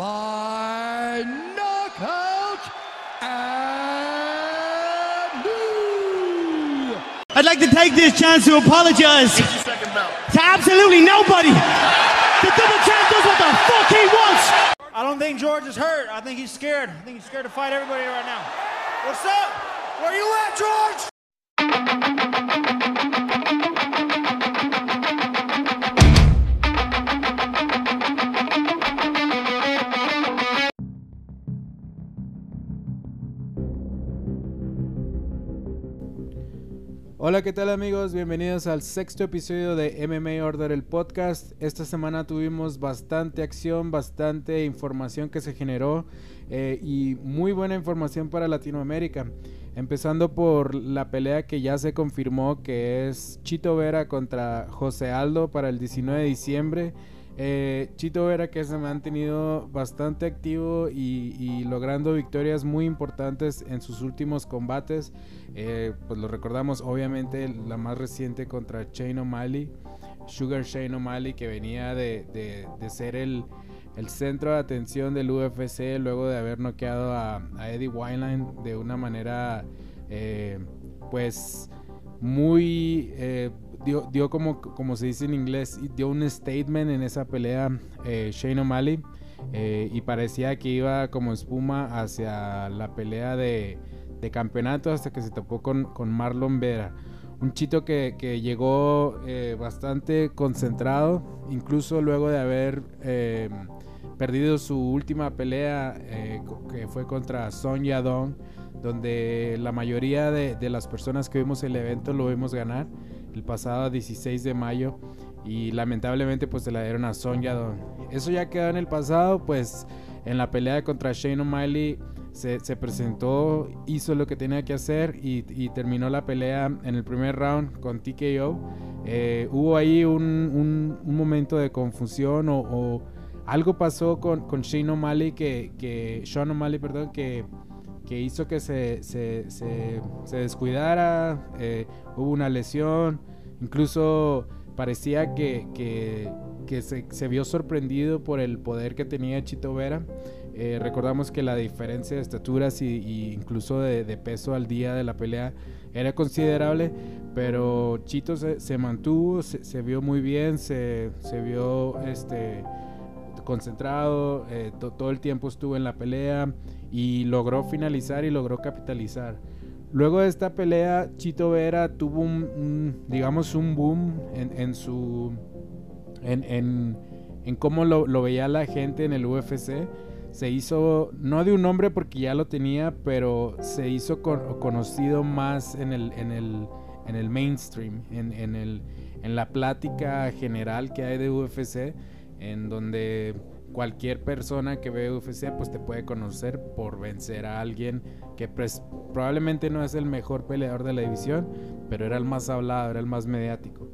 by knockout and new. I'd like to take this chance to apologize to absolutely nobody. The double champ does what the fuck he wants. I don't think George is hurt. I think he's scared. I think he's scared to fight everybody right now. What's up? Where you at, George? Hola, ¿qué tal amigos? Bienvenidos al sexto episodio de MMA Order, el podcast. Esta semana tuvimos bastante acción, bastante información que se generó eh, y muy buena información para Latinoamérica. Empezando por la pelea que ya se confirmó que es Chito Vera contra José Aldo para el 19 de diciembre. Eh, Chito Vera que se ha mantenido bastante activo y, logrando victorias muy importantes en sus últimos combates. Eh, pues lo recordamos obviamente la más reciente contra Shane O'Malley, Sugar Shane O'Malley que venía de, ser el, centro de atención del UFC luego de haber noqueado a, Eddie Wineline de una manera eh, pues muy dio, como, como se dice en inglés, dio un statement en esa pelea eh, Shane O'Malley eh, y parecía que iba como espuma hacia la pelea de, campeonato hasta que se topó con, con Marlon Vera. Un chito que, llegó eh, bastante concentrado, incluso luego de haber perdido su última pelea que fue contra Son Yadong, donde la mayoría de, de las personas que vimos el evento lo vimos ganar el pasado 16 de mayo y lamentablemente pues se la dieron a Son Yadong. Eso ya quedó en el pasado, pues en la pelea contra Shane O'Malley se, se, presentó, hizo lo que tenía que hacer y, terminó la pelea en el primer round con TKO. Eh, hubo ahí un, un, momento de confusión o, algo pasó con, con Shane O'Malley que, que Sean O'Malley, perdón, que que hizo que se, se, se, descuidara, eh, hubo una lesión, incluso parecía que, que, se, vio sorprendido por el poder que tenía Chito Vera. Eh, recordamos que la diferencia de estaturas y, incluso de, peso al día de la pelea era considerable, pero Chito se, mantuvo, se, vio muy bien, se, vio este, concentrado, eh, todo el tiempo estuvo en la pelea y logró finalizar y logró capitalizar. Luego de esta pelea, Chito Vera tuvo un, digamos, un boom en, su, en, en, en cómo lo, lo, veía la gente en el UFC. Se hizo, no de un nombre porque ya lo tenía, pero se hizo conocido más en el, en el, en el mainstream, en, en, el, en la plática general que hay de UFC, en donde cualquier persona que ve UFC pues te puede conocer por vencer a alguien que pues, probablemente no es el mejor peleador de la división, pero era el más hablado, era el más mediático.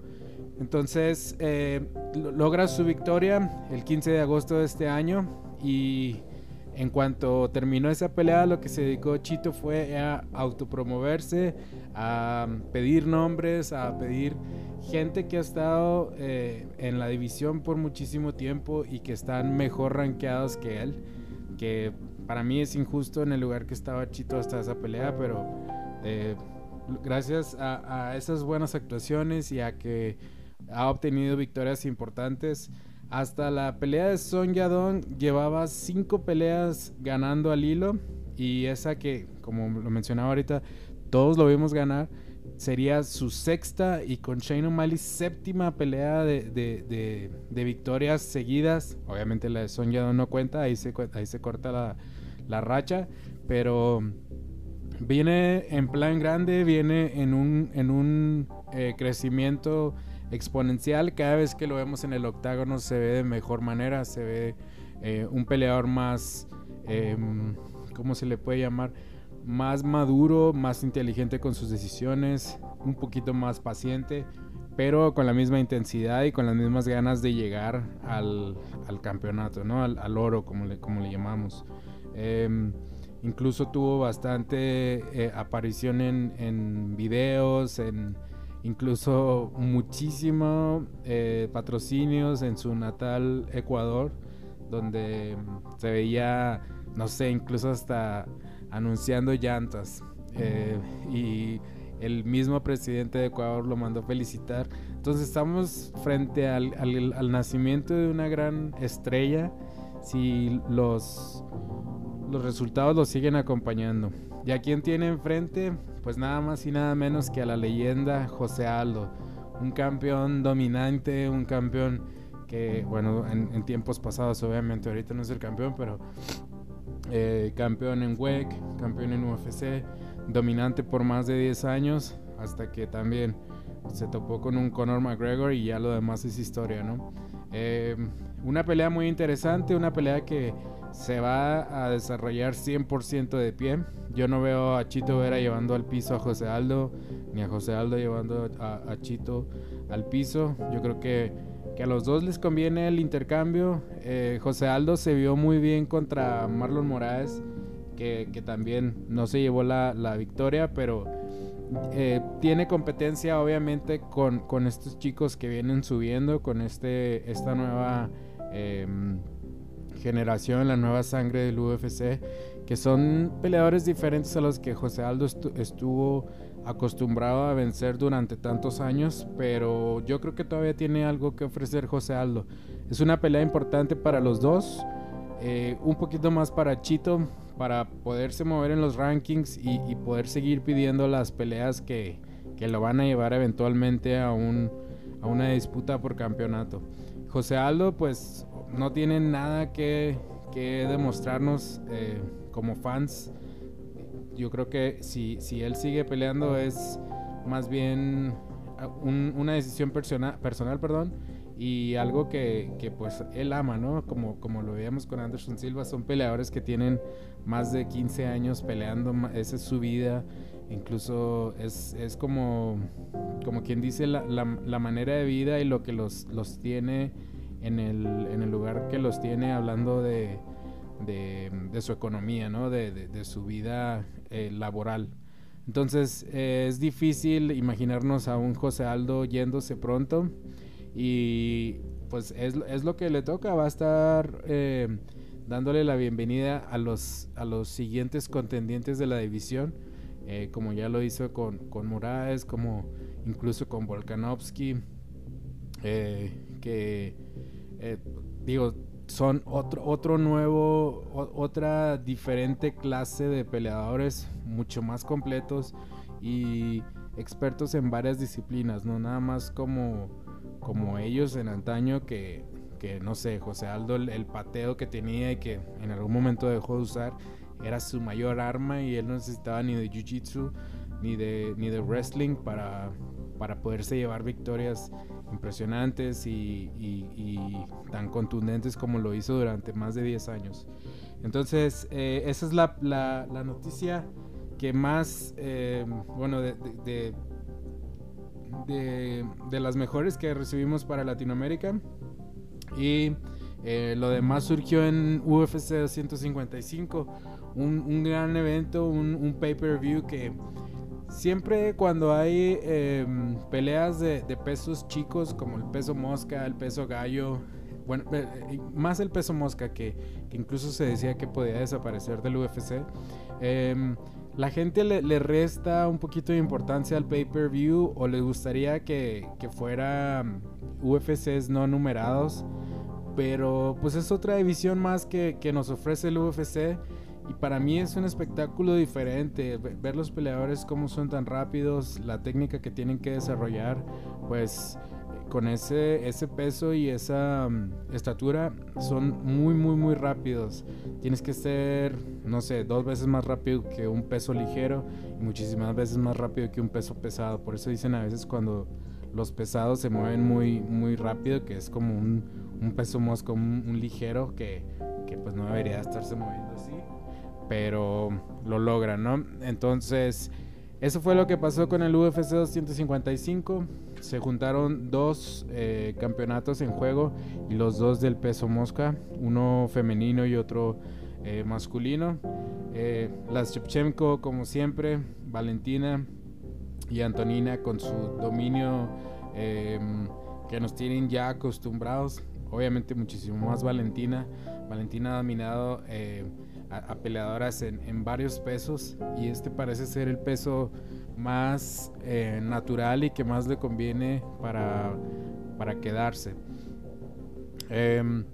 Entonces eh, logra su victoria el 15 de agosto de este año y en cuanto terminó esa pelea, lo que se dedicó Chito fue a autopromoverse, a pedir nombres, a pedir gente que ha estado eh, en la división por muchísimo tiempo y que están mejor rankeados que él. Que para mí es injusto en el lugar que estaba Chito hasta esa pelea, pero eh, gracias a, a esas buenas actuaciones y a que ha obtenido victorias importantes hasta la pelea de Son Yadong llevaba cinco peleas ganando al hilo. Y esa que, como lo mencionaba ahorita, todos lo vimos ganar. Sería su sexta y con Shane O'Malley séptima pelea de, victorias seguidas. Obviamente la de Son Yadong no cuenta, ahí se, ahí se corta la, racha. Pero viene en plan grande, viene en un, en un eh, crecimiento exponencial. Cada vez que lo vemos en el octágono se ve de mejor manera, se ve eh, un peleador más, em, ¿cómo se le puede llamar? Más maduro, más inteligente con sus decisiones, un poquito más paciente, pero con la misma intensidad y con las mismas ganas de llegar al, campeonato, ¿no? Al, oro, como le, como le llamamos. Em, incluso tuvo bastante eh, aparición en, en videos, en incluso muchísimo eh, patrocinios en su natal Ecuador, donde se veía, no sé, incluso hasta anunciando llantas. Eh, y el mismo presidente de Ecuador lo mandó felicitar. Entonces estamos frente al, al, nacimiento de una gran estrella si los, los resultados lo siguen acompañando. ¿Y a quién tiene enfrente? Pues nada más y nada menos que a la leyenda José Aldo. Un campeón dominante, un campeón que, bueno, en, tiempos pasados obviamente ahorita no es el campeón, pero eh, campeón en WEC, campeón en UFC dominante por más de 10 años, hasta que también se topó con un Conor McGregor y ya lo demás es historia, ¿no? Eh, una pelea muy interesante, una pelea que se va a desarrollar 100% de pie. Yo no veo a Chito Vera llevando al piso a José Aldo, ni a José Aldo llevando a, Chito al piso. Yo creo que, que, a los dos les conviene el intercambio. Eh, José Aldo se vio muy bien contra Marlon Moraes que, también no se llevó la, victoria, pero eh, tiene competencia obviamente con, estos chicos que vienen subiendo, con este, esta nueva em, generación, la nueva sangre del UFC, que son peleadores diferentes a los que José Aldo estuvo acostumbrado a vencer durante tantos años, pero yo creo que todavía tiene algo que ofrecer José Aldo. Es una pelea importante para los dos, eh, un poquito más para Chito, para poderse mover en los rankings y, poder seguir pidiendo las peleas que, lo van a llevar eventualmente a, un, a una disputa por campeonato. José Aldo pues no tiene nada que, demostrarnos eh, como fans. Yo creo que si, él sigue peleando es más bien una decisión personal, personal perdón, y algo que, pues él ama, ¿no? Como, como lo veíamos con Anderson Silva, son peleadores que tienen más de 15 años peleando, esa es su vida, incluso es, es como, como quien dice la, la, manera de vida y lo que los, los tiene en el, en el lugar que los tiene hablando de, de, su economía, ¿no? De, de su vida eh, laboral. Entonces eh, es difícil imaginarnos a un José Aldo yéndose pronto. Y pues es, es lo que le toca, va a estar eh, dándole la bienvenida a los, a los siguientes contendientes de la división, como ya lo hizo con, con Moraes, como incluso con Volkanovski, eh, que digo, son otro, otro nuevo, otra diferente clase de peleadores, mucho más completos y expertos en varias disciplinas, no nada más como como ellos en antaño que, que no sé, José Aldo, el, pateo que tenía y que en algún momento dejó de usar, era su mayor arma y él no necesitaba ni de jiu-jitsu ni de, ni de wrestling para, para poderse llevar victorias impresionantes y, tan contundentes como lo hizo durante más de 10 años. Entonces, eh, esa es la, noticia que más, eh, bueno, de, de, las mejores que recibimos para Latinoamérica. Y eh, lo demás surgió en UFC 255, un, un gran evento, un, pay-per-view que siempre cuando hay em, peleas de, pesos chicos como el peso mosca, el peso gallo, bueno, eh, eh, más el peso mosca que, incluso se decía que podía desaparecer del UFC. Em, la gente le, resta un poquito de importancia al pay-per-view o le gustaría que, que fuera UFCs no numerados. Pero pues es otra división más que, que, nos ofrece el UFC. Y para mí es un espectáculo diferente. Ver los peleadores cómo son tan rápidos, la técnica que tienen que desarrollar. Pues con ese, ese peso y esa mm, estatura son muy, muy, muy rápidos. Tienes que ser, no sé, dos veces más rápido que un peso ligero y muchísimas veces más rápido que un peso pesado. Por eso dicen a veces cuando los pesados se mueven muy, muy rápido, que es como un, un peso mosco, un, un ligero que, que pues no debería estarse moviendo así. Pero lo logran, ¿no? Entonces, eso fue lo que pasó con el UFC 255 se juntaron dos eh, campeonatos en juego y los dos del peso mosca, uno femenino y otro eh, masculino. Eh, las Shevchenko, como siempre, Valentina y Antonina con su dominio que nos tienen ya acostumbrados. Obviamente muchísimo más Valentina, Valentina ha dominado a, peleadoras en, varios pesos y este parece ser el peso más natural y que más le conviene para, para quedarse. Em,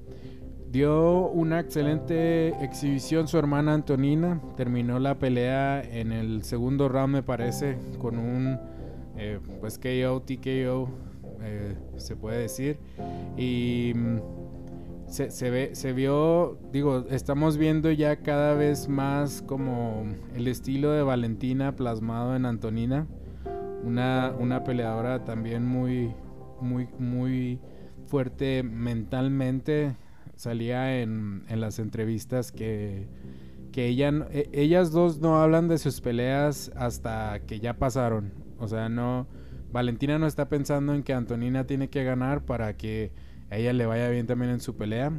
dio una excelente exhibición su hermana Antonina. Terminó la pelea en el segundo round, me parece, con un eh, pues KO, TKO, eh, se puede decir. Y mm, se, ve, se vio, digo, estamos viendo ya cada vez más como el estilo de Valentina plasmado en Antonina. Una, una peleadora también muy, muy, muy fuerte mentalmente. Salía en, en las entrevistas que, que ella, e, ellas dos no hablan de sus peleas hasta que ya pasaron. O sea, no. Valentina no está pensando en que Antonina tiene que ganar para que a ella le vaya bien también en su pelea.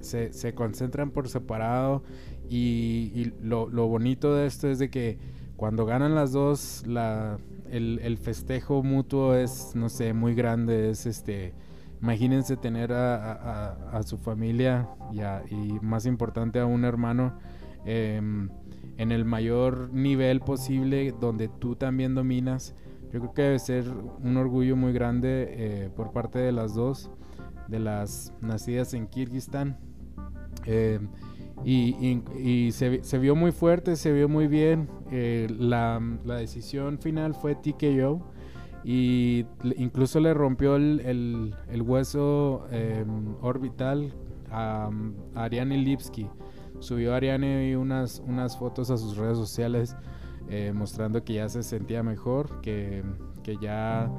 Se, se concentran por separado. Y, y lo, lo, bonito de esto es de que cuando ganan las dos, la, el, el festejo mutuo es, no sé, muy grande. Es este Imagínense tener a, su familia y, más importante a un hermano em, en el mayor nivel posible donde tú también dominas. Yo creo que debe ser un orgullo muy grande eh, por parte de las dos, de las nacidas en Kirguistán. Em, y, se, vio muy fuerte, se vio muy bien. Eh, la, la, decisión final fue TKO y incluso le rompió el, hueso em, orbital a, Ariane Lipsky. Subió Ariane unas, unas fotos a sus redes sociales eh, mostrando que ya se sentía mejor, que, ya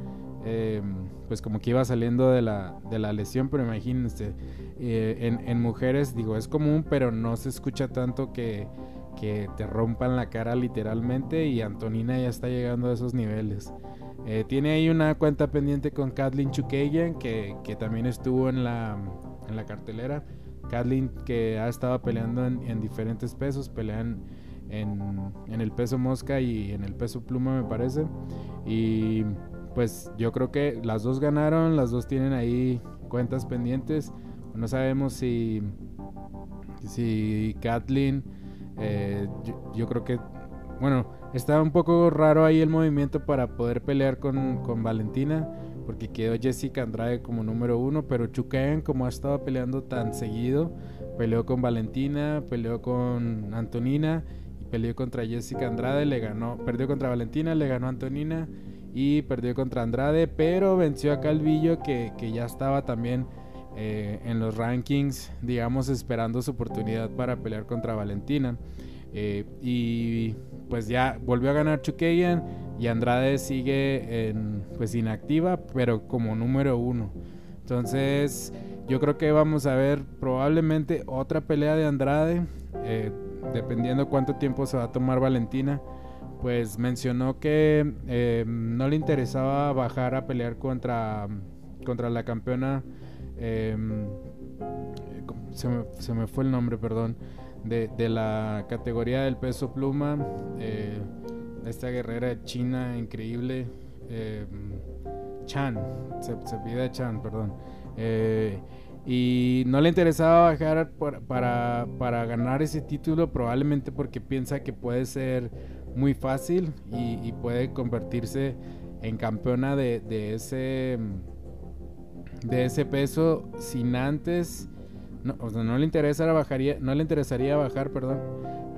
em, pues como que iba saliendo de la, de la lesión, pero imagínense, eh, en, en, mujeres digo es común, pero no se escucha tanto que, que te rompan la cara literalmente y Antonina ya está llegando a esos niveles. Eh, tiene ahí una cuenta pendiente con Kathleen Chukagian, que, que también estuvo en la, en la cartelera. Kathleen que ha estado peleando en, diferentes pesos, pelean en, en, el peso mosca y en el peso pluma me parece. Y pues yo creo que las dos ganaron, las dos tienen ahí cuentas pendientes. No sabemos si, si Kathleen, eh, yo creo que, bueno, Está un poco raro ahí el movimiento para poder pelear con, Valentina, porque quedó Jessica Andrade como número uno, pero Chukayan, como ha estado peleando tan seguido, peleó con Valentina, peleó con Antonina peleó contra Jessica Andrade, le ganó, perdió contra Valentina, le ganó Antonina y perdió contra Andrade, pero venció a Calvillo que, ya estaba también eh, en los rankings, digamos, esperando su oportunidad para pelear contra Valentina. Eh, y pues ya volvió a ganar Chukayan y Andrade sigue en, pues inactiva, pero como número uno. Entonces yo creo que vamos a ver probablemente otra pelea de Andrade, eh, dependiendo cuánto tiempo se va a tomar Valentina. Pues mencionó que eh, no le interesaba bajar a pelear contra, contra la campeona. se, me, se me fue el nombre, perdón de, la categoría del peso pluma. Eh, esta guerrera china increíble. Eh, Chan, se, pide Chan, perdón. Eh, y no le interesaba bajar para, para, ganar ese título, probablemente porque piensa que puede ser muy fácil y, puede convertirse en campeona de, ese de ese peso sin antes o sea, no le bajaría, no le interesaría bajar, perdón,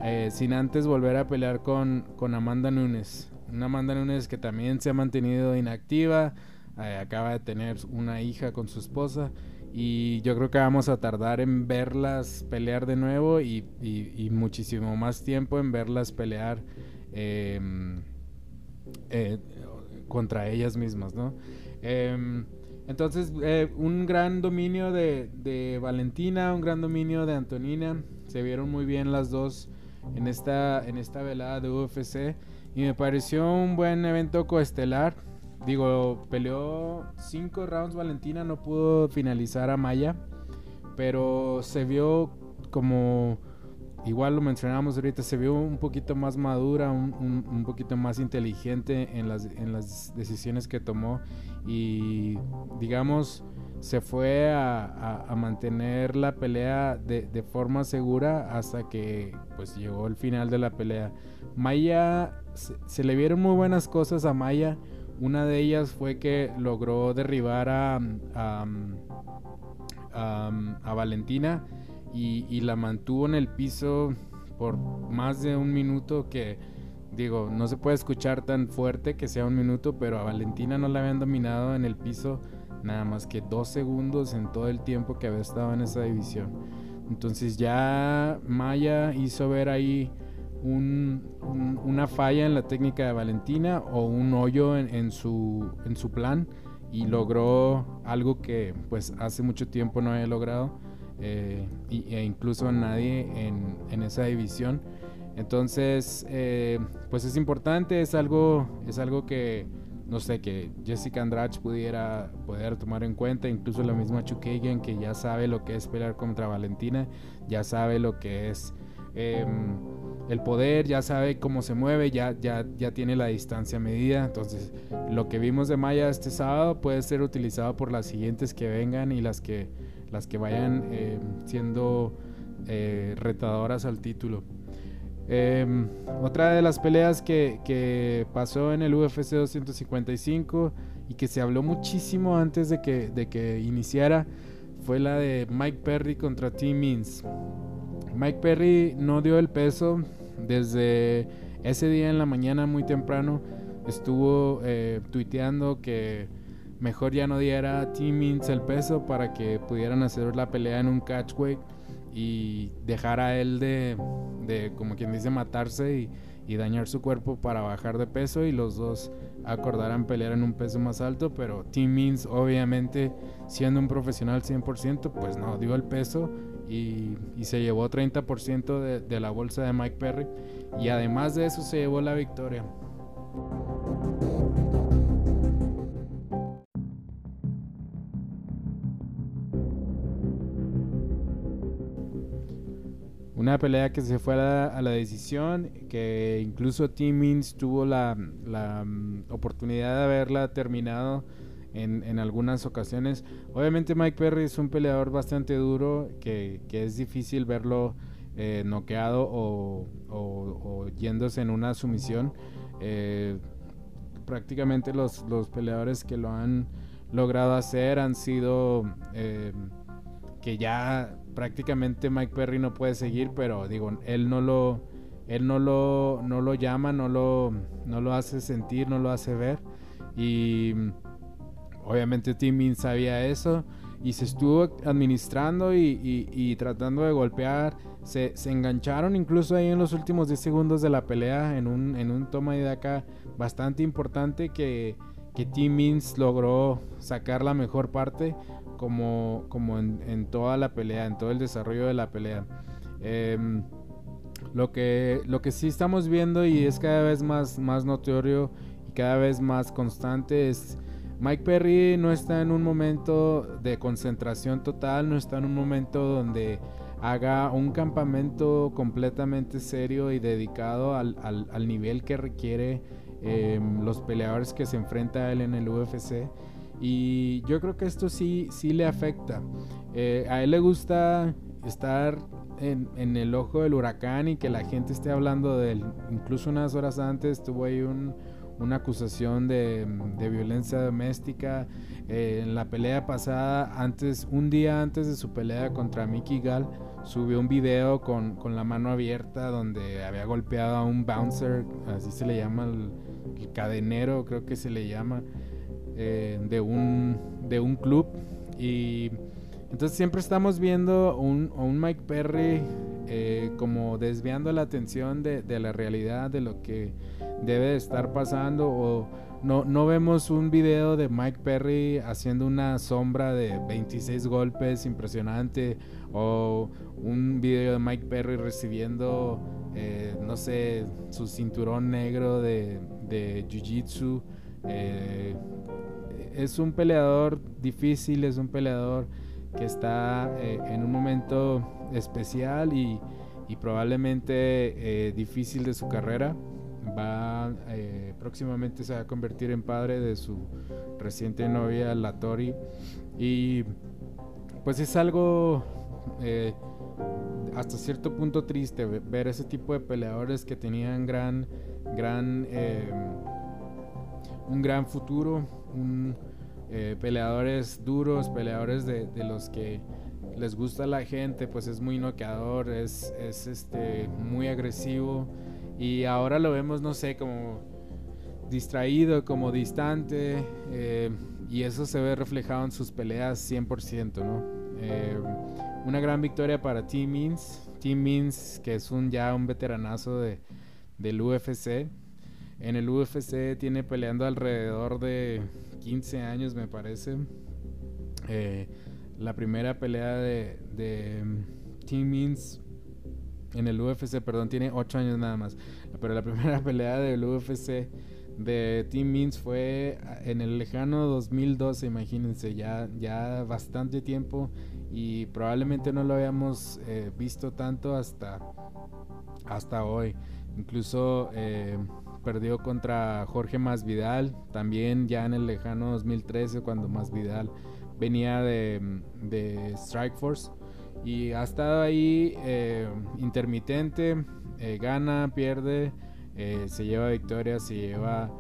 eh, sin antes volver a pelear con, con Amanda Nunes. Una Amanda Nunes que también se ha mantenido inactiva, eh, acaba de tener una hija con su esposa y yo creo que vamos a tardar en verlas pelear de nuevo y, muchísimo más tiempo en verlas pelear em, eh, contra ellas mismas, ¿no? Em, entonces, eh, un gran dominio de, Valentina, un gran dominio de Antonina. Se vieron muy bien las dos en esta, en esta velada de UFC. Y me pareció un buen evento coestelar. Digo, peleó cinco rounds Valentina, no pudo finalizar a Maya. Pero se vio como igual lo mencionamos ahorita, se vio un poquito más madura, un, un, poquito más inteligente en las, en las decisiones que tomó y digamos se fue a, a, mantener la pelea de, de, forma segura hasta que pues llegó el final de la pelea. Maya, se, le vieron muy buenas cosas a Maya. Una de ellas fue que logró derribar a, a, a Valentina y, la mantuvo en el piso por más de un minuto que digo, no se puede escuchar tan fuerte que sea un minuto, pero a Valentina no la habían dominado en el piso nada más que dos segundos en todo el tiempo que había estado en esa división. Entonces ya Maya hizo ver ahí una falla en la técnica de Valentina o un hoyo en, su, en su plan y logró algo que pues hace mucho tiempo no había logrado eh, e incluso nadie en, esa división. Entonces, eh, pues es importante, es algo, es algo que, no sé, que Jessica Andrade pudiera poder tomar en cuenta, incluso la misma Chukagan que ya sabe lo que es pelear contra Valentina, ya sabe lo que es em, el poder, ya sabe cómo se mueve, ya, ya, ya tiene la distancia medida. Entonces, lo que vimos de Maya este sábado puede ser utilizado por las siguientes que vengan y las que las que vayan eh, siendo eh, retadoras al título. Em, otra de las peleas que, pasó en el UFC 255 y que se habló muchísimo antes de que, de que iniciara fue la de Mike Perry contra Tim Means. Mike Perry no dio el peso desde ese día en la mañana muy temprano. Estuvo eh, tuiteando que mejor ya no diera a Timmins el peso para que pudieran hacer la pelea en un catchweight y dejar a él de, como quien dice, matarse y, dañar su cuerpo para bajar de peso y los dos acordaran pelear en un peso más alto, pero Tim Means obviamente siendo un profesional 100% pues no dio el peso y, se llevó 30% de, de la bolsa de Mike Perry y además de eso se llevó la victoria. Una pelea que se fue a la, decisión, que incluso Tim Means tuvo la, mm, oportunidad de haberla terminado en, algunas ocasiones. Obviamente Mike Perry es un peleador bastante duro, que, es difícil verlo eh, noqueado o, yéndose en una sumisión. Eh, prácticamente los, los, peleadores que lo han logrado hacer han sido eh, que ya prácticamente Mike Perry no puede seguir, pero digo, él no lo, él no lo, no lo llama, no lo, no lo hace sentir, no lo hace ver. Y obviamente Tim sabía eso y se estuvo administrando y, tratando de golpear. Se, engancharon incluso ahí en los últimos 10 segundos de la pelea en un, en un toma de acá bastante importante que, que Tim Means logró sacar la mejor parte como, como en, toda la pelea, en todo el desarrollo de la pelea. Em, lo, que, lo que sí estamos viendo y es cada vez más, más notorio y cada vez más constante es Mike Perry no está en un momento de concentración total, no está en un momento donde haga un campamento completamente serio y dedicado al, al, nivel que requiere em, los peleadores que se enfrenta a él en el UFC. Y yo creo que esto sí, sí le afecta. Eh, a él le gusta estar en, el ojo del huracán y que la gente esté hablando de él. Incluso unas horas antes tuvo ahí una acusación de, violencia doméstica. Eh, en la pelea pasada, antes, un día antes de su pelea contra Mickey Gall, subió un video con, la mano abierta donde había golpeado a un bouncer, así se le llama, el cadenero creo que se le llama. Eh, de, un, de un club. Y entonces siempre estamos viendo un, un Mike Perry eh, como desviando la atención de, la realidad, de lo que debe de estar pasando. O no, no vemos un video de Mike Perry haciendo una sombra de 26 golpes impresionante. O un video de Mike Perry recibiendo, eh, no sé, su cinturón negro de, de Jiu-Jitsu es un peleador difícil, es un peleador que está eh, en un momento especial y, probablemente eh, difícil de su carrera. Va eh, próximamente se va a convertir en padre de su reciente novia Latori y pues es algo eh, hasta cierto punto triste ver ese tipo de peleadores que tenían gran gran un gran futuro un, peleadores duros peleadores de, los que les gusta la gente, pues es muy noqueador, es, es este, muy agresivo y ahora lo vemos, no sé, como distraído, como distante eh, y eso se ve reflejado en sus peleas 100%, ¿no? Eh, una gran victoria para Team Means, Team Means que es un ya un veteranazo de, del UFC. En el UFC tiene peleando alrededor de 15 años, me parece. Eh, la primera pelea de, de mm, Team Means en el UFC, perdón, tiene 8 años nada más. Pero la primera pelea del UFC de Team Means fue ah, en el lejano 2012, imagínense, ya, ya bastante tiempo y probablemente no lo habíamos eh, visto tanto hasta, hasta hoy. Incluso eh, perdió contra Jorge Masvidal, también ya en el lejano 2013 cuando Masvidal venía de, de Strike Force. Y ha estado ahí eh, intermitente, eh, gana, pierde, eh, se lleva victorias, se lleva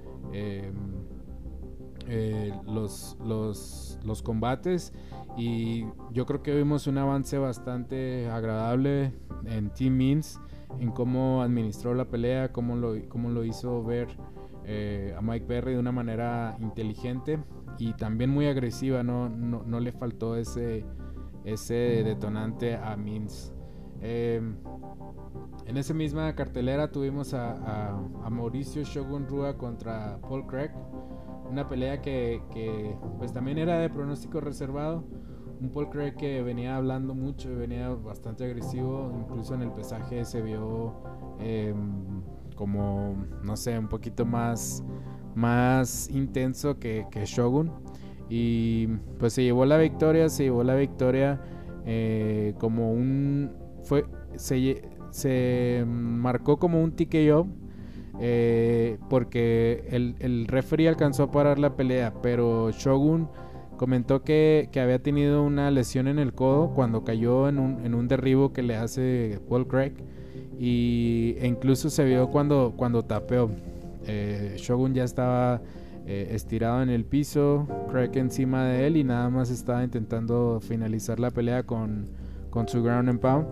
los, los, los, combates. Y yo creo que vimos un avance bastante agradable en Team Means, en cómo administró la pelea, cómo lo, cómo lo hizo ver a Mike Perry de una manera inteligente y también muy agresiva, no, no, le faltó ese, ese detonante a Mins. Em, en esa misma cartelera tuvimos a, Mauricio Shogun Rua contra Paul Craig, una pelea que, pues también era de pronóstico reservado. Un Paul Craig que venía hablando mucho y venía bastante agresivo, incluso en el pesaje se vio em, como, no sé, un poquito más más intenso que, Shogun. Y pues se llevó la victoria, se llevó la victoria eh, como un... Fue, se, se marcó como un TKO eh, porque el, el referee alcanzó a parar la pelea, pero Shogun comentó que, había tenido una lesión en el codo cuando cayó en un, en un derribo que le hace Paul Craig y, e incluso se vio cuando, cuando tapeó. Eh, Shogun ya estaba eh, estirado en el piso, Craig encima de él y nada más estaba intentando finalizar la pelea con, con su ground and pound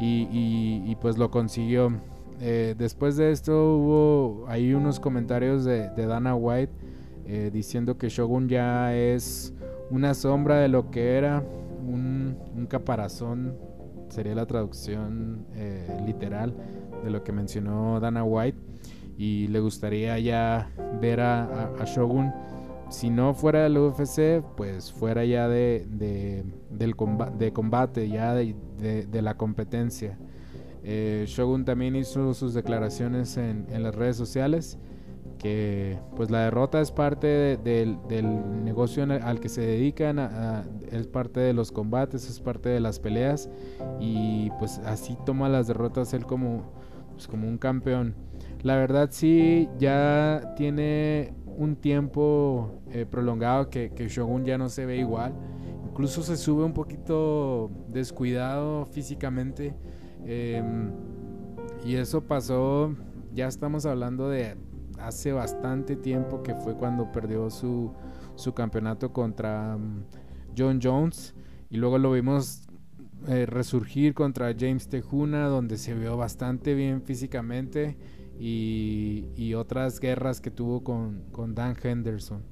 y, pues lo consiguió. Eh, después de esto hubo ahí unos comentarios de, Dana White diciendo que Shogun ya es una sombra de lo que era, un, caparazón, sería la traducción literal de lo que mencionó Dana White. Y le gustaría ya ver a, Shogun, si no fuera del UFC, pues fuera ya de, del de combate, ya de, la competencia. Eh, Shogun también hizo sus declaraciones en, las redes sociales que pues la derrota es parte del negocio al que se dedican, es parte de los combates, es parte de las peleas y pues así toma las derrotas él como, pues, como un campeón. La verdad sí, ya tiene un tiempo eh, prolongado que, Shogun ya no se ve igual. Incluso se sube un poquito descuidado físicamente. Em, y eso pasó, ya estamos hablando de hace bastante tiempo que fue cuando perdió su, su campeonato contra mm, John Jones. Y luego lo vimos eh, resurgir contra James Tejuna, donde se vio bastante bien físicamente y, otras guerras que tuvo con, Dan Henderson.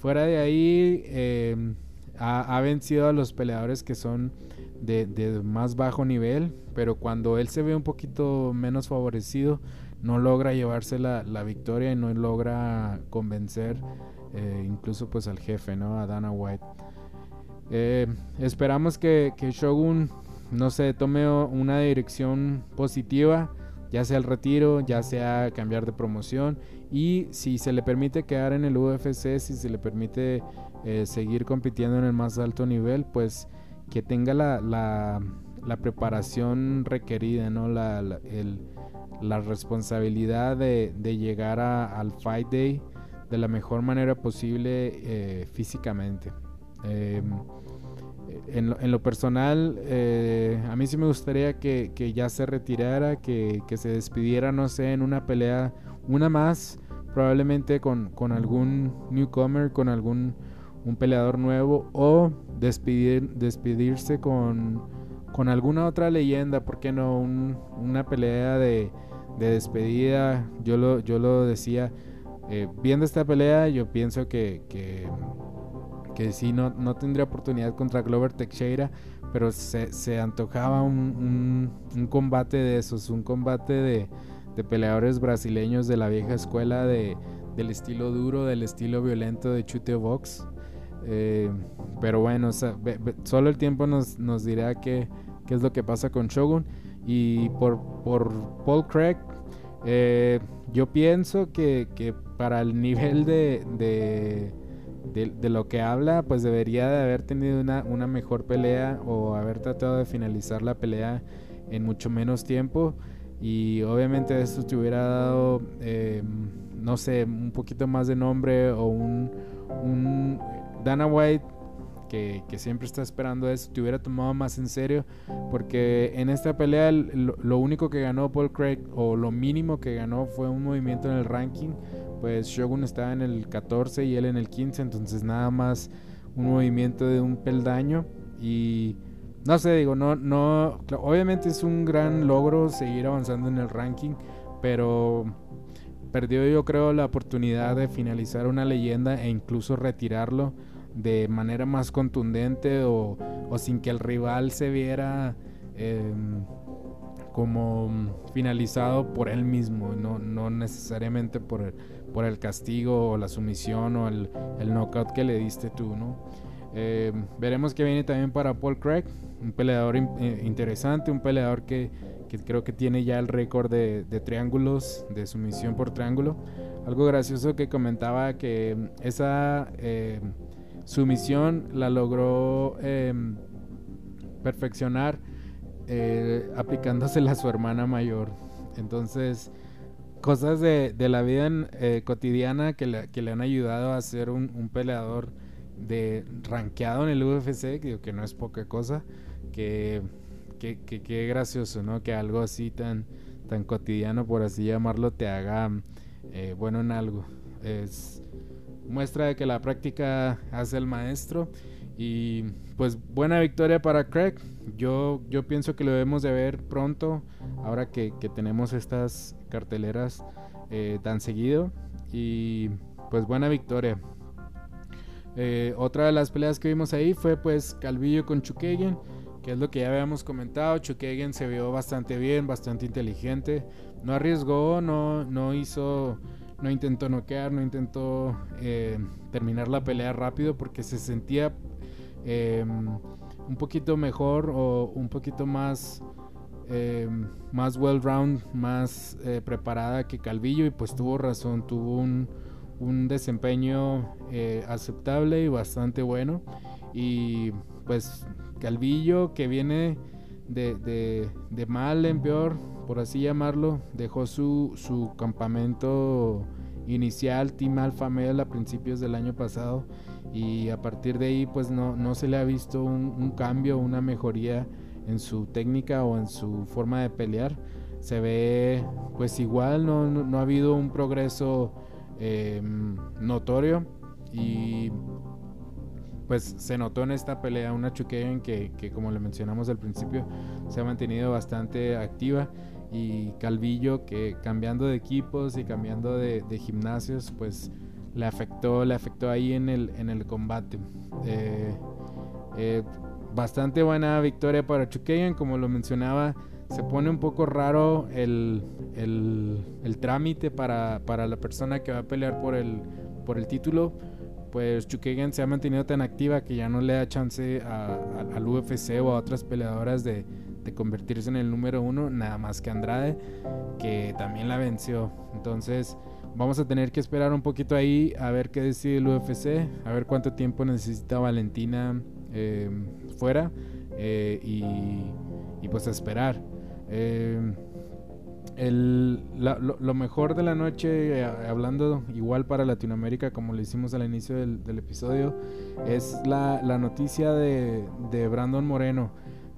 Fuera de ahí, em, ha, vencido a los peleadores que son de, más bajo nivel, pero cuando él se ve un poquito menos favorecido, no logra llevarse la, victoria y no logra convencer eh, incluso pues al jefe, ¿no? A Dana White. Eh, esperamos que, que Shogun no se tome una dirección positiva ya sea el retiro, ya sea cambiar de promoción y si se le permite quedar en el UFC, si se le permite eh, seguir compitiendo en el más alto nivel, pues que tenga la, la preparación requerida, ¿no? La, la, responsabilidad de, llegar al Fight Day de la mejor manera posible eh, físicamente. Em, en, lo, personal, eh, a mí sí me gustaría que, ya se retirara, que, se despidiera, no sé, en una pelea, una más, probablemente con, con algún newcomer, con algún un peleador nuevo o despedir, despedirse con, con alguna otra leyenda, ¿por qué no? una pelea de, de, despedida, yo lo, yo lo decía, eh, viendo esta pelea yo pienso que, sí, no, no tendría oportunidad contra Glover Teixeira, pero se, antojaba un, un, combate de esos, un combate de, peleadores brasileños de la vieja escuela de, del estilo duro, del estilo violento de Chute Box. Eh, pero bueno, solo el tiempo nos, nos dirá qué, qué, es lo que pasa con Shogun. Y por, por Paul Craig, eh, yo pienso que, que, para el nivel de, de, de, lo que habla, pues debería de haber tenido una, una, mejor pelea o haber tratado de finalizar la pelea en mucho menos tiempo. Y obviamente esto te hubiera dado, eh, no sé, un poquito más de nombre o un Dana White, que, siempre está esperando eso, te hubiera tomado más en serio, porque en esta pelea lo, único que ganó Paul Craig, o lo mínimo que ganó, fue un movimiento en el ranking, pues Shogun estaba en el 14 y él en el 15, entonces nada más un movimiento de un peldaño. Y no sé, digo, no, no, obviamente es un gran logro seguir avanzando en el ranking, pero perdió yo creo la oportunidad de finalizar una leyenda e incluso retirarlo de manera más contundente o, sin que el rival se viera em, como finalizado por él mismo, no, no necesariamente por el, por el castigo o la sumisión o el, el knockout que le diste tú, ¿no? Em, veremos que viene también para Paul Craig, un peleador eh, interesante, un peleador que, creo que tiene ya el récord de, de, triángulos, de sumisión por triángulo. Algo gracioso que comentaba que esa eh, su misión la logró em, perfeccionar eh, aplicándosela a su hermana mayor. Entonces, cosas de, la vida eh, cotidiana que le, han ayudado a ser un, peleador de rankeado en el UFC, que, que no es poca cosa, que, que, gracioso, ¿no? Que algo así tan, tan cotidiano, por así llamarlo, te haga eh, bueno en algo. Es, muestra de que la práctica hace el maestro. Y pues buena victoria para Craig. Yo, yo pienso que lo debemos de ver pronto, ahora que, tenemos estas carteleras eh, tan seguido. Y pues buena victoria. Eh, otra de las peleas que vimos ahí fue pues Calvillo con Chukegen, que es lo que ya habíamos comentado. Chukegen se vio bastante bien, bastante inteligente. No arriesgó, no, no hizo no intentó noquear, no intentó eh, terminar la pelea rápido porque se sentía em, un poquito mejor o un poquito más, em, más well round, más eh, preparada que Calvillo y pues tuvo razón, tuvo un, desempeño eh, aceptable y bastante bueno. Y pues Calvillo que viene de, de mal en peor por así llamarlo, dejó su, su campamento inicial Team Alpha Male a principios del año pasado. Y a partir de ahí pues no, no se le ha visto un, cambio, una mejoría en su técnica o en su forma de pelear. Se ve pues igual, no, no, ha habido un progreso em, notorio. Y pues se notó en esta pelea una Chukayan que, que como le mencionamos al principio se ha mantenido bastante activa y Calvillo que cambiando de equipos y cambiando de, gimnasios pues le afectó le afectó ahí en el en el combate. Eh, eh, bastante buena victoria para Chukayan como lo mencionaba. Se pone un poco raro el, el, trámite para, para, la persona que va a pelear por el, por el título. Pues Chukagan se ha mantenido tan activa que ya no le da chance al UFC o a otras peleadoras de, de convertirse en el número uno, nada más que Andrade, que también la venció. Entonces, vamos a tener que esperar un poquito ahí a ver qué decide el UFC, a ver cuánto tiempo necesita Valentina em, fuera. Eh, y, pues esperar. Eh, el, lo, mejor de la noche, eh, hablando igual para Latinoamérica, como le hicimos al inicio del, episodio, es la, noticia de, Brandon Moreno.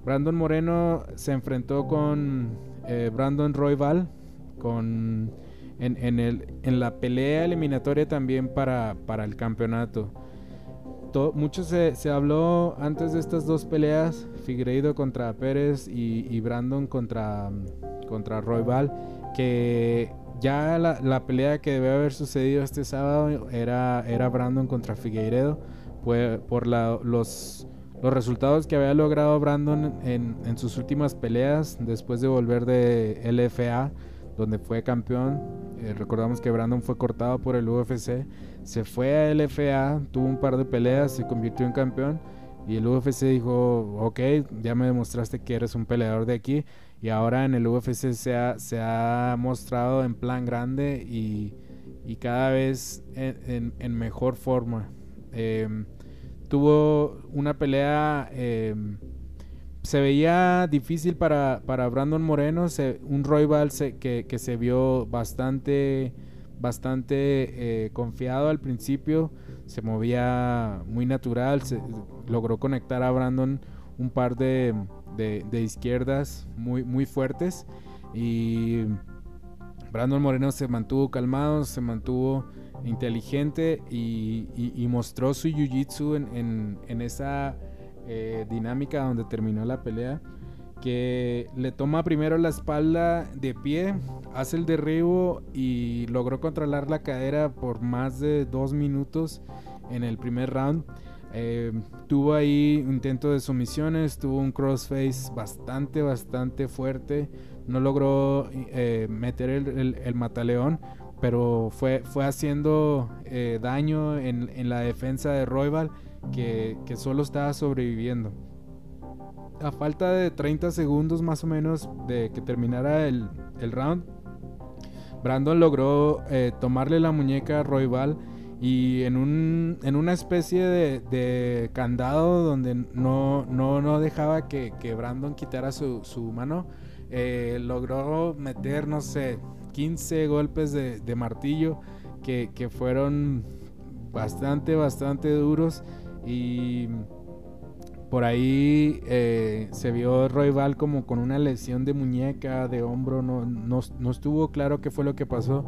Brandon Moreno se enfrentó con eh, Brandon Royval con, en, el, en la pelea eliminatoria también para, para el campeonato. mucho se, se, habló antes de estas dos peleas, Figueiredo contra Pérez y, y Brandon contra contra Royval, que ya la, pelea que debe haber sucedido este sábado era, era Brandon contra Figueiredo, pues, por la, los, los resultados que había logrado Brandon en, sus últimas peleas después de volver de LFA, donde fue campeón. Eh, recordamos que Brandon fue cortado por el UFC, se fue a LFA, tuvo un par de peleas, se convirtió en campeón. Y el UFC dijo, ok, ya me demostraste que eres un peleador de aquí y ahora en el UFC se ha, se ha mostrado en plan grande y, cada vez en, mejor forma. Em, tuvo una pelea, em, se veía difícil para, para Brandon Moreno, un rival que, que, se vio bastante, bastante eh, confiado al principio, se movía muy natural, se, logró conectar a Brandon un par de de, izquierdas muy, muy fuertes. Y Brandon Moreno se mantuvo calmado, se mantuvo inteligente y, mostró su jiu-jitsu en, esa eh, dinámica donde terminó la pelea. Que le toma primero la espalda de pie, hace el derribo y logró controlar la cadera por más de dos minutos en el primer round. Eh, tuvo ahí un intento de sumisiones, tuvo un crossface bastante, bastante fuerte. No logró eh, meter el, mataleón, pero fue, fue haciendo eh, daño en, la defensa de Royval, que, solo estaba sobreviviendo. A falta de 30 segundos más o menos de que terminara el, round, Brandon logró tomarle la muñeca a Royval y en, un, en una especie de, candado donde no, no, no dejaba que, Brandon quitara su, mano, eh, logró meter, no sé, 15 golpes de, martillo que, fueron bastante, bastante duros. Y por ahí eh, se vio Royval como con una lesión de muñeca, de hombro, no, no, no estuvo claro qué fue lo que pasó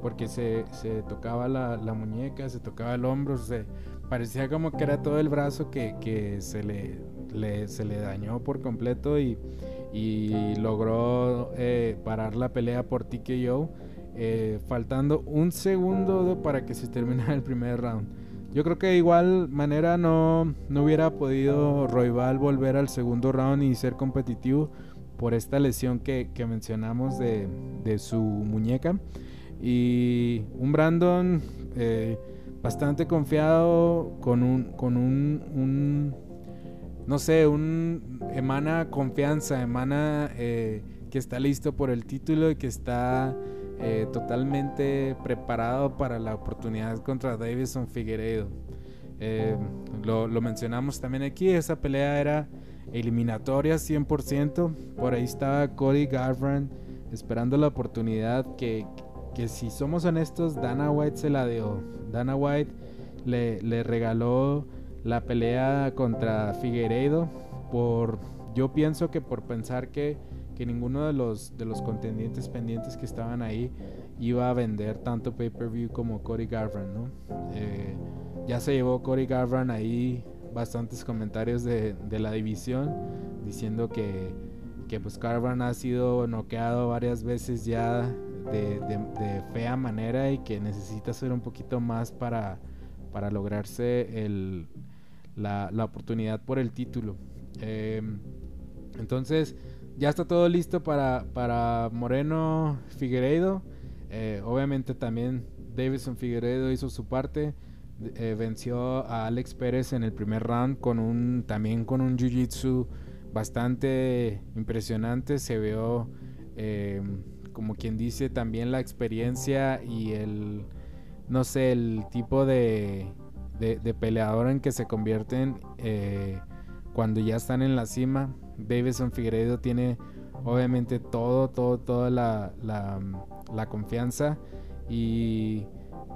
porque se, tocaba la, muñeca, se tocaba el hombro, se, parecía como que era todo el brazo que, se, le, se le dañó por completo. Y, logró eh, parar la pelea por TKO, eh, faltando un segundo para que se terminara el primer round. Yo creo que de igual manera no, no hubiera podido Royval volver al segundo round y ser competitivo por esta lesión que, mencionamos de, de su muñeca. Y un Brandon eh, bastante confiado, con un, con un, no sé, un emana confianza, emana eh, que está listo por el título y que está eh, totalmente preparado para la oportunidad contra Davison Figueiredo. lo, lo, mencionamos también aquí, esa pelea era eliminatoria 100%, por ahí estaba Cody Garbrandt esperando la oportunidad que, que si somos honestos, Dana White se la dio. Dana White le regaló la pelea contra Figueiredo por yo pienso que por pensar que, que ninguno de los de los contendientes pendientes que estaban ahí iba a vender tanto pay-per-view como Cody Garbrandt, ¿no? Eh, ya se llevó Cody Garbrandt ahí bastantes comentarios de, de la división diciendo que, que pues Garbrandt ha sido noqueado varias veces ya de, fea manera y que necesita hacer un poquito más para, para lograrse el, la, oportunidad por el título. Em, entonces, ya está todo listo para, para Moreno Figueiredo. Eh, obviamente también Davison Figueiredo hizo su parte. Eh, venció a Alex Pérez en el primer round con un también con un jiu-jitsu bastante impresionante. Se vio em, como quien dice, también la experiencia y el, no sé, el tipo de, de, peleador en que se convierten eh, cuando ya están en la cima. Davison Figueiredo tiene obviamente todo, todo, toda la, la, confianza y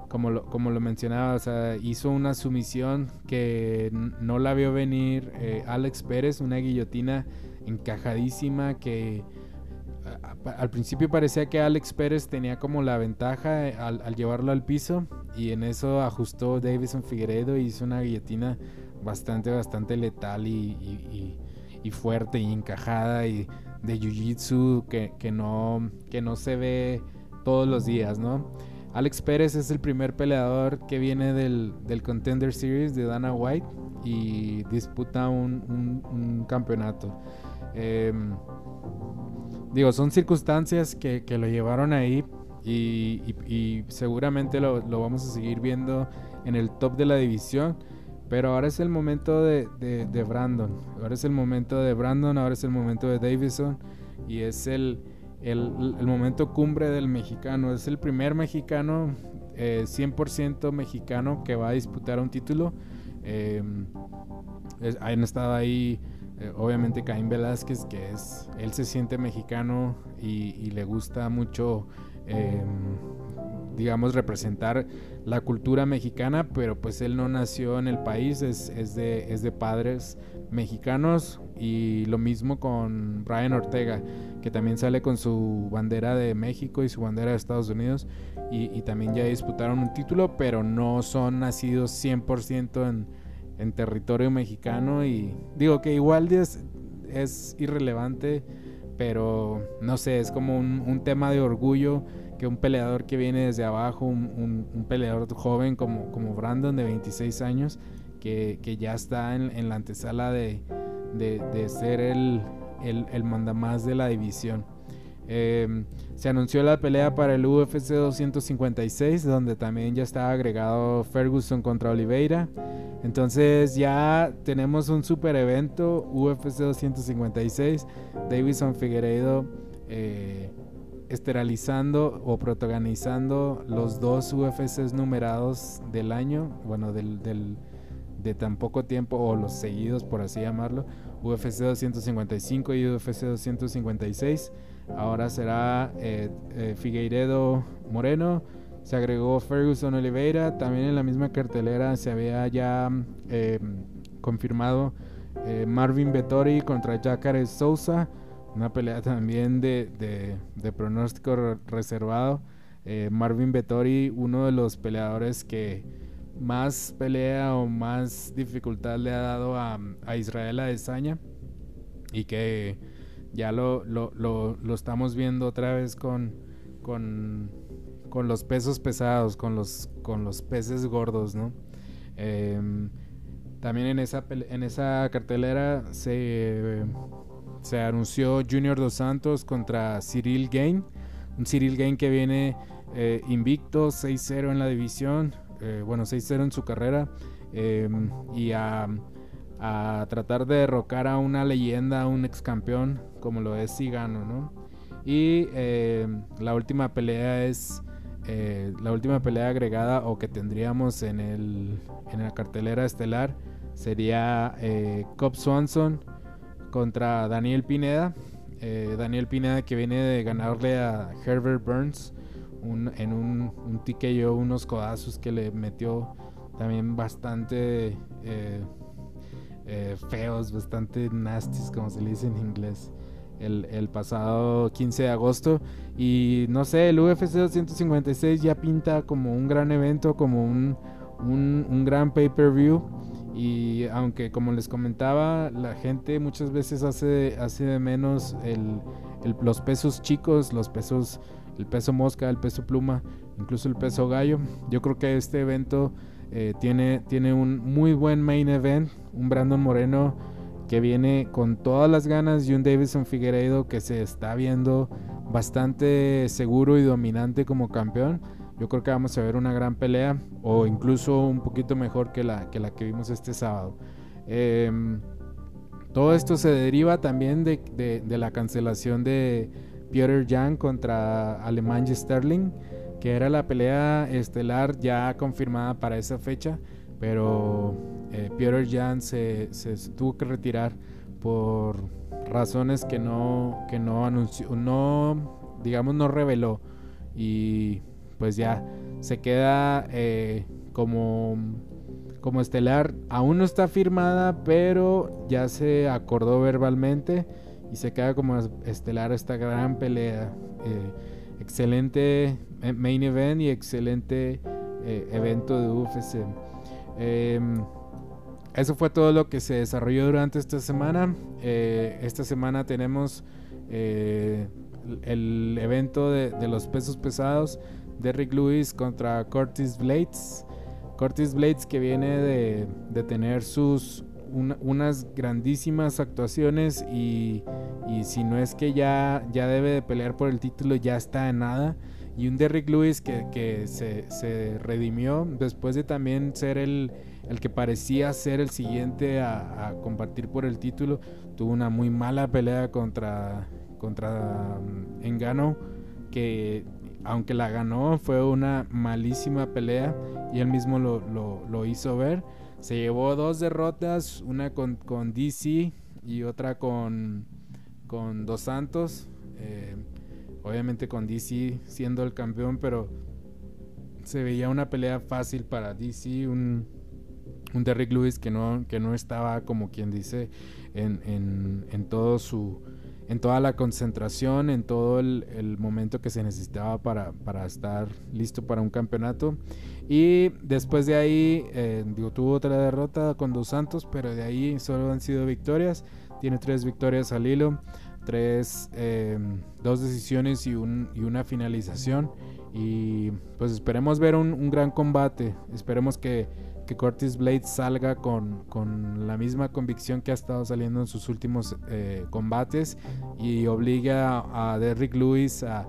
como lo, como lo mencionaba, hizo una sumisión que no la vio venir eh, Alex Pérez, una guillotina encajadísima que al principio parecía que Alex Pérez tenía como la ventaja eh, al, llevarlo al piso y en eso ajustó Davison Figueiredo y hizo una guillotina bastante, bastante letal y, fuerte y encajada y de jiu-jitsu que, no, que no se ve todos los días, ¿no? Alex Pérez es el primer peleador que viene del, Contender Series de Dana White y disputa un, campeonato. Em, digo, son circunstancias que, lo llevaron ahí y, seguramente lo, vamos a seguir viendo en el top de la división. Pero ahora es el momento de, Brandon. Ahora es el momento de Brandon, ahora es el momento de Davison. Y es el, el, momento cumbre del mexicano. Es el primer mexicano, 100% eh, mexicano, que va a disputar un título. Eh, han estado ahí, eh, obviamente, Caín Velázquez, que es, él se siente mexicano y, le gusta mucho, digamos, representar la cultura mexicana, pero pues él no nació en el país, es, es, de, es de padres mexicanos y lo mismo con Brian Ortega, que también sale con su bandera de México y su bandera de Estados Unidos y, también ya disputaron un título, pero no son nacidos 100% en, en territorio mexicano y digo que igual es, es irrelevante, pero no sé, es como un, un tema de orgullo que un peleador que viene desde abajo, un, peleador joven como, como Brandon de 26 años, que, ya está en, la antesala de, ser el, el, mandamás de la división. Em, se anunció la pelea para el UFC 256, donde también ya está agregado Ferguson contra Oliveira. Entonces ya tenemos un super evento, UFC 256, Davison Figueiredo eh, esterilizando o protagonizando los dos UFCs numerados del año, bueno, del, de tan poco tiempo, o los seguidos, por así llamarlo, UFC 255 y UFC 256. Ahora será eh, eh, Figueiredo Moreno, se agregó Ferguson Oliveira, también en la misma cartelera se había ya eh, confirmado Marvin Vettori contra Jacare Sousa. Una pelea también de, pronóstico reservado. Marvin Vettori, uno de los peleadores que más pelea o más dificultad le ha dado a, Israel Adesanya. Y que ya lo, lo, estamos viendo otra vez con, con, los pesos pesados, con los, con los peces gordos, ¿no? Em, también en esa, en esa cartelera se se anunció Junior Dos Santos contra Cyril Gain. Un Cyril Gain que viene eh, invicto, 6-0 en la división, eh, bueno, 6-0 en su carrera. Em, y a, tratar de derrocar a una leyenda, un ex campeón como lo es Sigano, ¿no? Y em, la última pelea es eh, la última pelea agregada o que tendríamos en, el, en la cartelera estelar sería Cobb Swanson contra Daniel Pineda. Eh, Daniel Pineda que viene de ganarle a Herbert Burns en un, un TKO, unos codazos que le metió también bastante eh, feos, bastante nasties, como se dice en inglés. El, pasado 15 de agosto. Y no sé, el UFC 256 ya pinta como un gran evento, como un, un, gran pay-per-view. Y aunque como les comentaba, la gente muchas veces hace, hace de menos el, los pesos chicos, los pesos, el peso mosca, el peso pluma, incluso el peso gallo. Yo creo que este evento eh, tiene, tiene un muy buen main event, un Brandon Moreno que viene con todas las ganas y un Davidson Figueiredo que se está viendo bastante seguro y dominante como campeón. Yo creo que vamos a ver una gran pelea o incluso un poquito mejor que la que, vimos este sábado. Em, todo esto se deriva también de, la cancelación de Peter Jan contra Alemán Sterling, que era la pelea estelar ya confirmada para esa fecha, pero eh, Peter Jan se, tuvo que retirar por, razones que no, que no anunció, no, digamos, no reveló. Y pues ya se queda eh, como, como estelar. Aún no está firmada, pero ya se acordó verbalmente y se queda como estelar esta gran pelea. Eh, excelente main event y excelente eh, evento de UFC. Em, eso fue todo lo que se desarrolló durante esta semana. Eh, esta semana tenemos eh, el evento de, los pesos pesados. Derrick Lewis contra Curtis Blades. Curtis Blades que viene de, tener sus unas grandísimas actuaciones y, si no es que ya, ya debe de pelear por el título, ya está en nada. Y un Derrick Lewis que, se, redimió después de también ser el, el que parecía ser el siguiente a, compartir por el título. Tuvo una muy mala pelea contra, contra um, Engano, que aunque la ganó fue una malísima pelea y él mismo lo, hizo ver. Se llevó dos derrotas, una con, con DC y otra con, con Dos Santos. Eh, Obviamente con DC siendo el campeón, pero se veía una pelea fácil para DC, un, un Derrick Lewis que no, que no estaba como quien dice en, en, todo su en toda la concentración, en todo el, momento que se necesitaba para, para, estar listo para un campeonato. Y después de ahí, eh, tuvo otra derrota con Dos Santos, pero de ahí solo han sido victorias. Tiene tres victorias al hilo tres, eh, dos decisiones y, un, y, una finalización. Y pues esperemos ver un, gran combate. Esperemos que, que Curtis Blade salga con, con, la misma convicción que ha estado saliendo en sus últimos eh, combates y obligue a, Derrick Lewis a,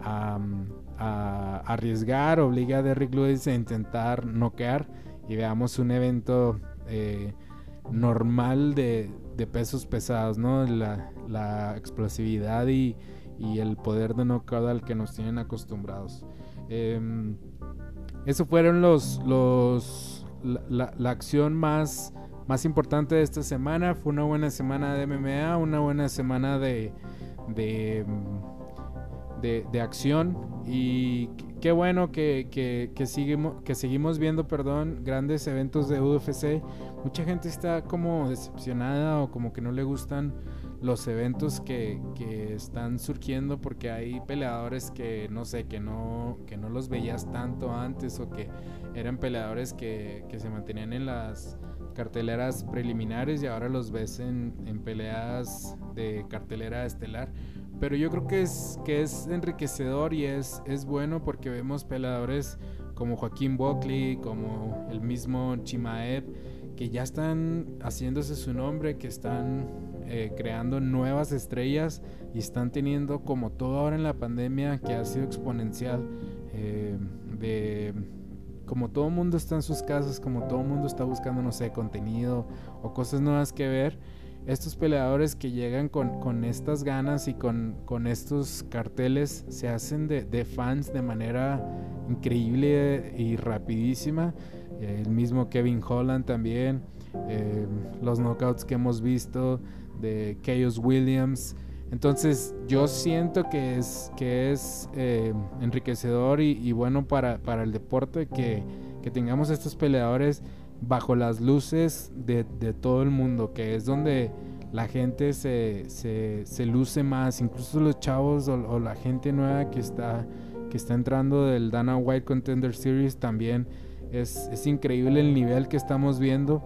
a, arriesgar, obligue a Derrick Lewis a intentar noquear y veamos un evento eh, normal de, de pesos pesados, ¿no? La, explosividad y, el poder de knockout al que nos tienen acostumbrados. Eh, eso fueron los, los la, acción más, más importante de esta semana. Fue una buena semana de MMA, una buena semana de, de, de, acción y qué bueno que, que, seguimos, que seguimos viendo perdón, grandes eventos de UFC mucha gente está como decepcionada o como que no le gustan los eventos que, están surgiendo porque hay peleadores que no sé, que no, que no los veías tanto antes o que eran peleadores que, se mantenían en las carteleras preliminares y ahora los ves en, en peleas de cartelera estelar. Pero yo creo que es, que es enriquecedor y es, es bueno porque vemos peleadores como Joaquín Buckley, como el mismo Chimaev, que ya están haciéndose su nombre, que están eh, creando nuevas estrellas y están teniendo como todo ahora en la pandemia que ha sido exponencial eh, de como todo mundo está en sus casas, como todo mundo está buscando, no sé, contenido o cosas nuevas que ver, estos peleadores que llegan con, estas ganas y con, con, estos carteles se hacen de, de, fans de manera increíble y rapidísima el mismo Kevin Holland también, eh, los knockouts que hemos visto de Chaos Williams. Entonces yo siento que es, que es eh, enriquecedor y, bueno para, para, el deporte que, que, tengamos estos peleadores bajo las luces de, de, todo el mundo, que es donde la gente se, se, luce más, incluso los chavos o, la gente nueva que está, que está entrando del Dana White Contender Series también es, increíble el nivel que estamos viendo.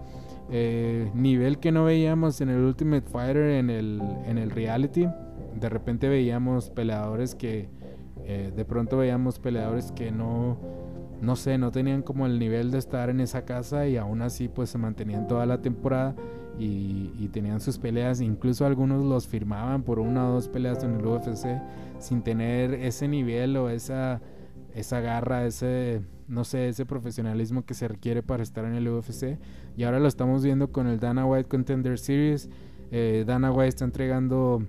Eh, nivel que no veíamos en el Ultimate Fighter en el, en el reality. De repente veíamos peleadores que eh, de pronto veíamos peleadores que no, no sé, no tenían como el nivel de estar en esa casa y aún así pues se mantenían toda la temporada y, tenían sus peleas. Incluso algunos los firmaban por una o dos peleas en el UFC sin tener ese nivel o esa, esa garra, ese no sé, ese profesionalismo que se requiere para estar en el UFC. Y ahora lo estamos viendo con el Dana White Contender Series. Eh, Dana White está entregando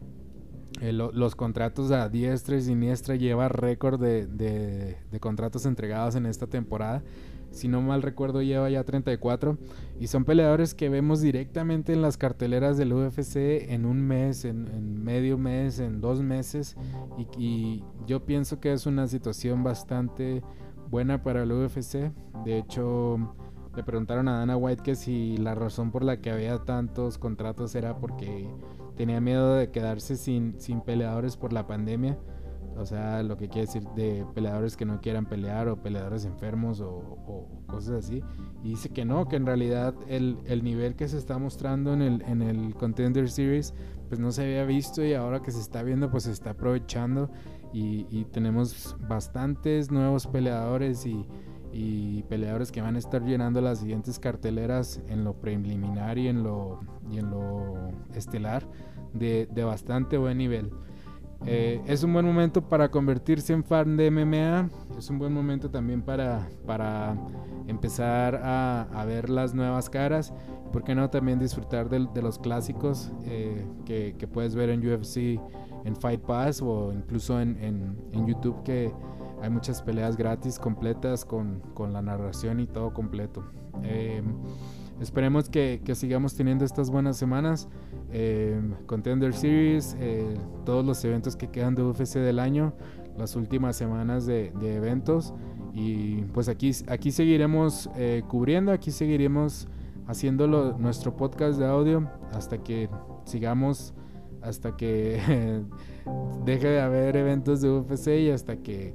eh, los contratos a diestra y siniestra lleva récord de, de, contratos entregados en esta temporada. Si no mal recuerdo, lleva ya 34. Y son peleadores que vemos directamente en las carteleras del UFC en un mes, en, medio mes, en dos meses. Y, y, yo pienso que es una situación bastante buena para el UFC. De hecho, le preguntaron a Dana White que si la razón por la que había tantos contratos era porque tenía miedo de quedarse sin, sin peleadores por la pandemia. O sea, lo que quiere decir de peleadores que no quieran pelear o peleadores enfermos o, cosas así. Y dice que no, que en realidad el, el, nivel que se está mostrando en el, en el Contender Series pues no se había visto y ahora que se está viendo pues se está aprovechando y, y tenemos bastantes nuevos peleadores y, y peleadores que van a estar llenando las siguientes carteleras en lo preliminar y en lo, y en lo estelar de, bastante buen nivel. Eh, es un buen momento para convertirse en fan de MMA, es un buen momento también para, para empezar a, ver las nuevas caras, ¿por qué no también disfrutar de, los clásicos eh, que, puedes ver en UFC, en Fight Pass o incluso en, en, en YouTube que hay muchas peleas gratis completas con, la narración y todo completo. Em, esperemos que, sigamos teniendo estas buenas semanas. Eh, Contender Series, eh, todos los eventos que quedan de UFC del año, las últimas semanas de, eventos. Y pues aquí, aquí seguiremos eh, cubriendo, aquí seguiremos haciendo nuestro podcast de audio hasta que sigamos hasta que deje de haber eventos de UFC y hasta que,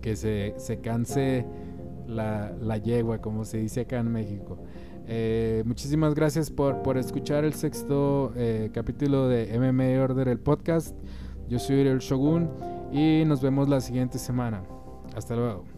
que, se, se, canse la, la, yegua, como se dice acá en México. Eh, muchísimas gracias por, por, escuchar el sexto eh, capítulo de MMA Order, el podcast. Yo soy el Shogun y nos vemos la siguiente semana. Hasta luego.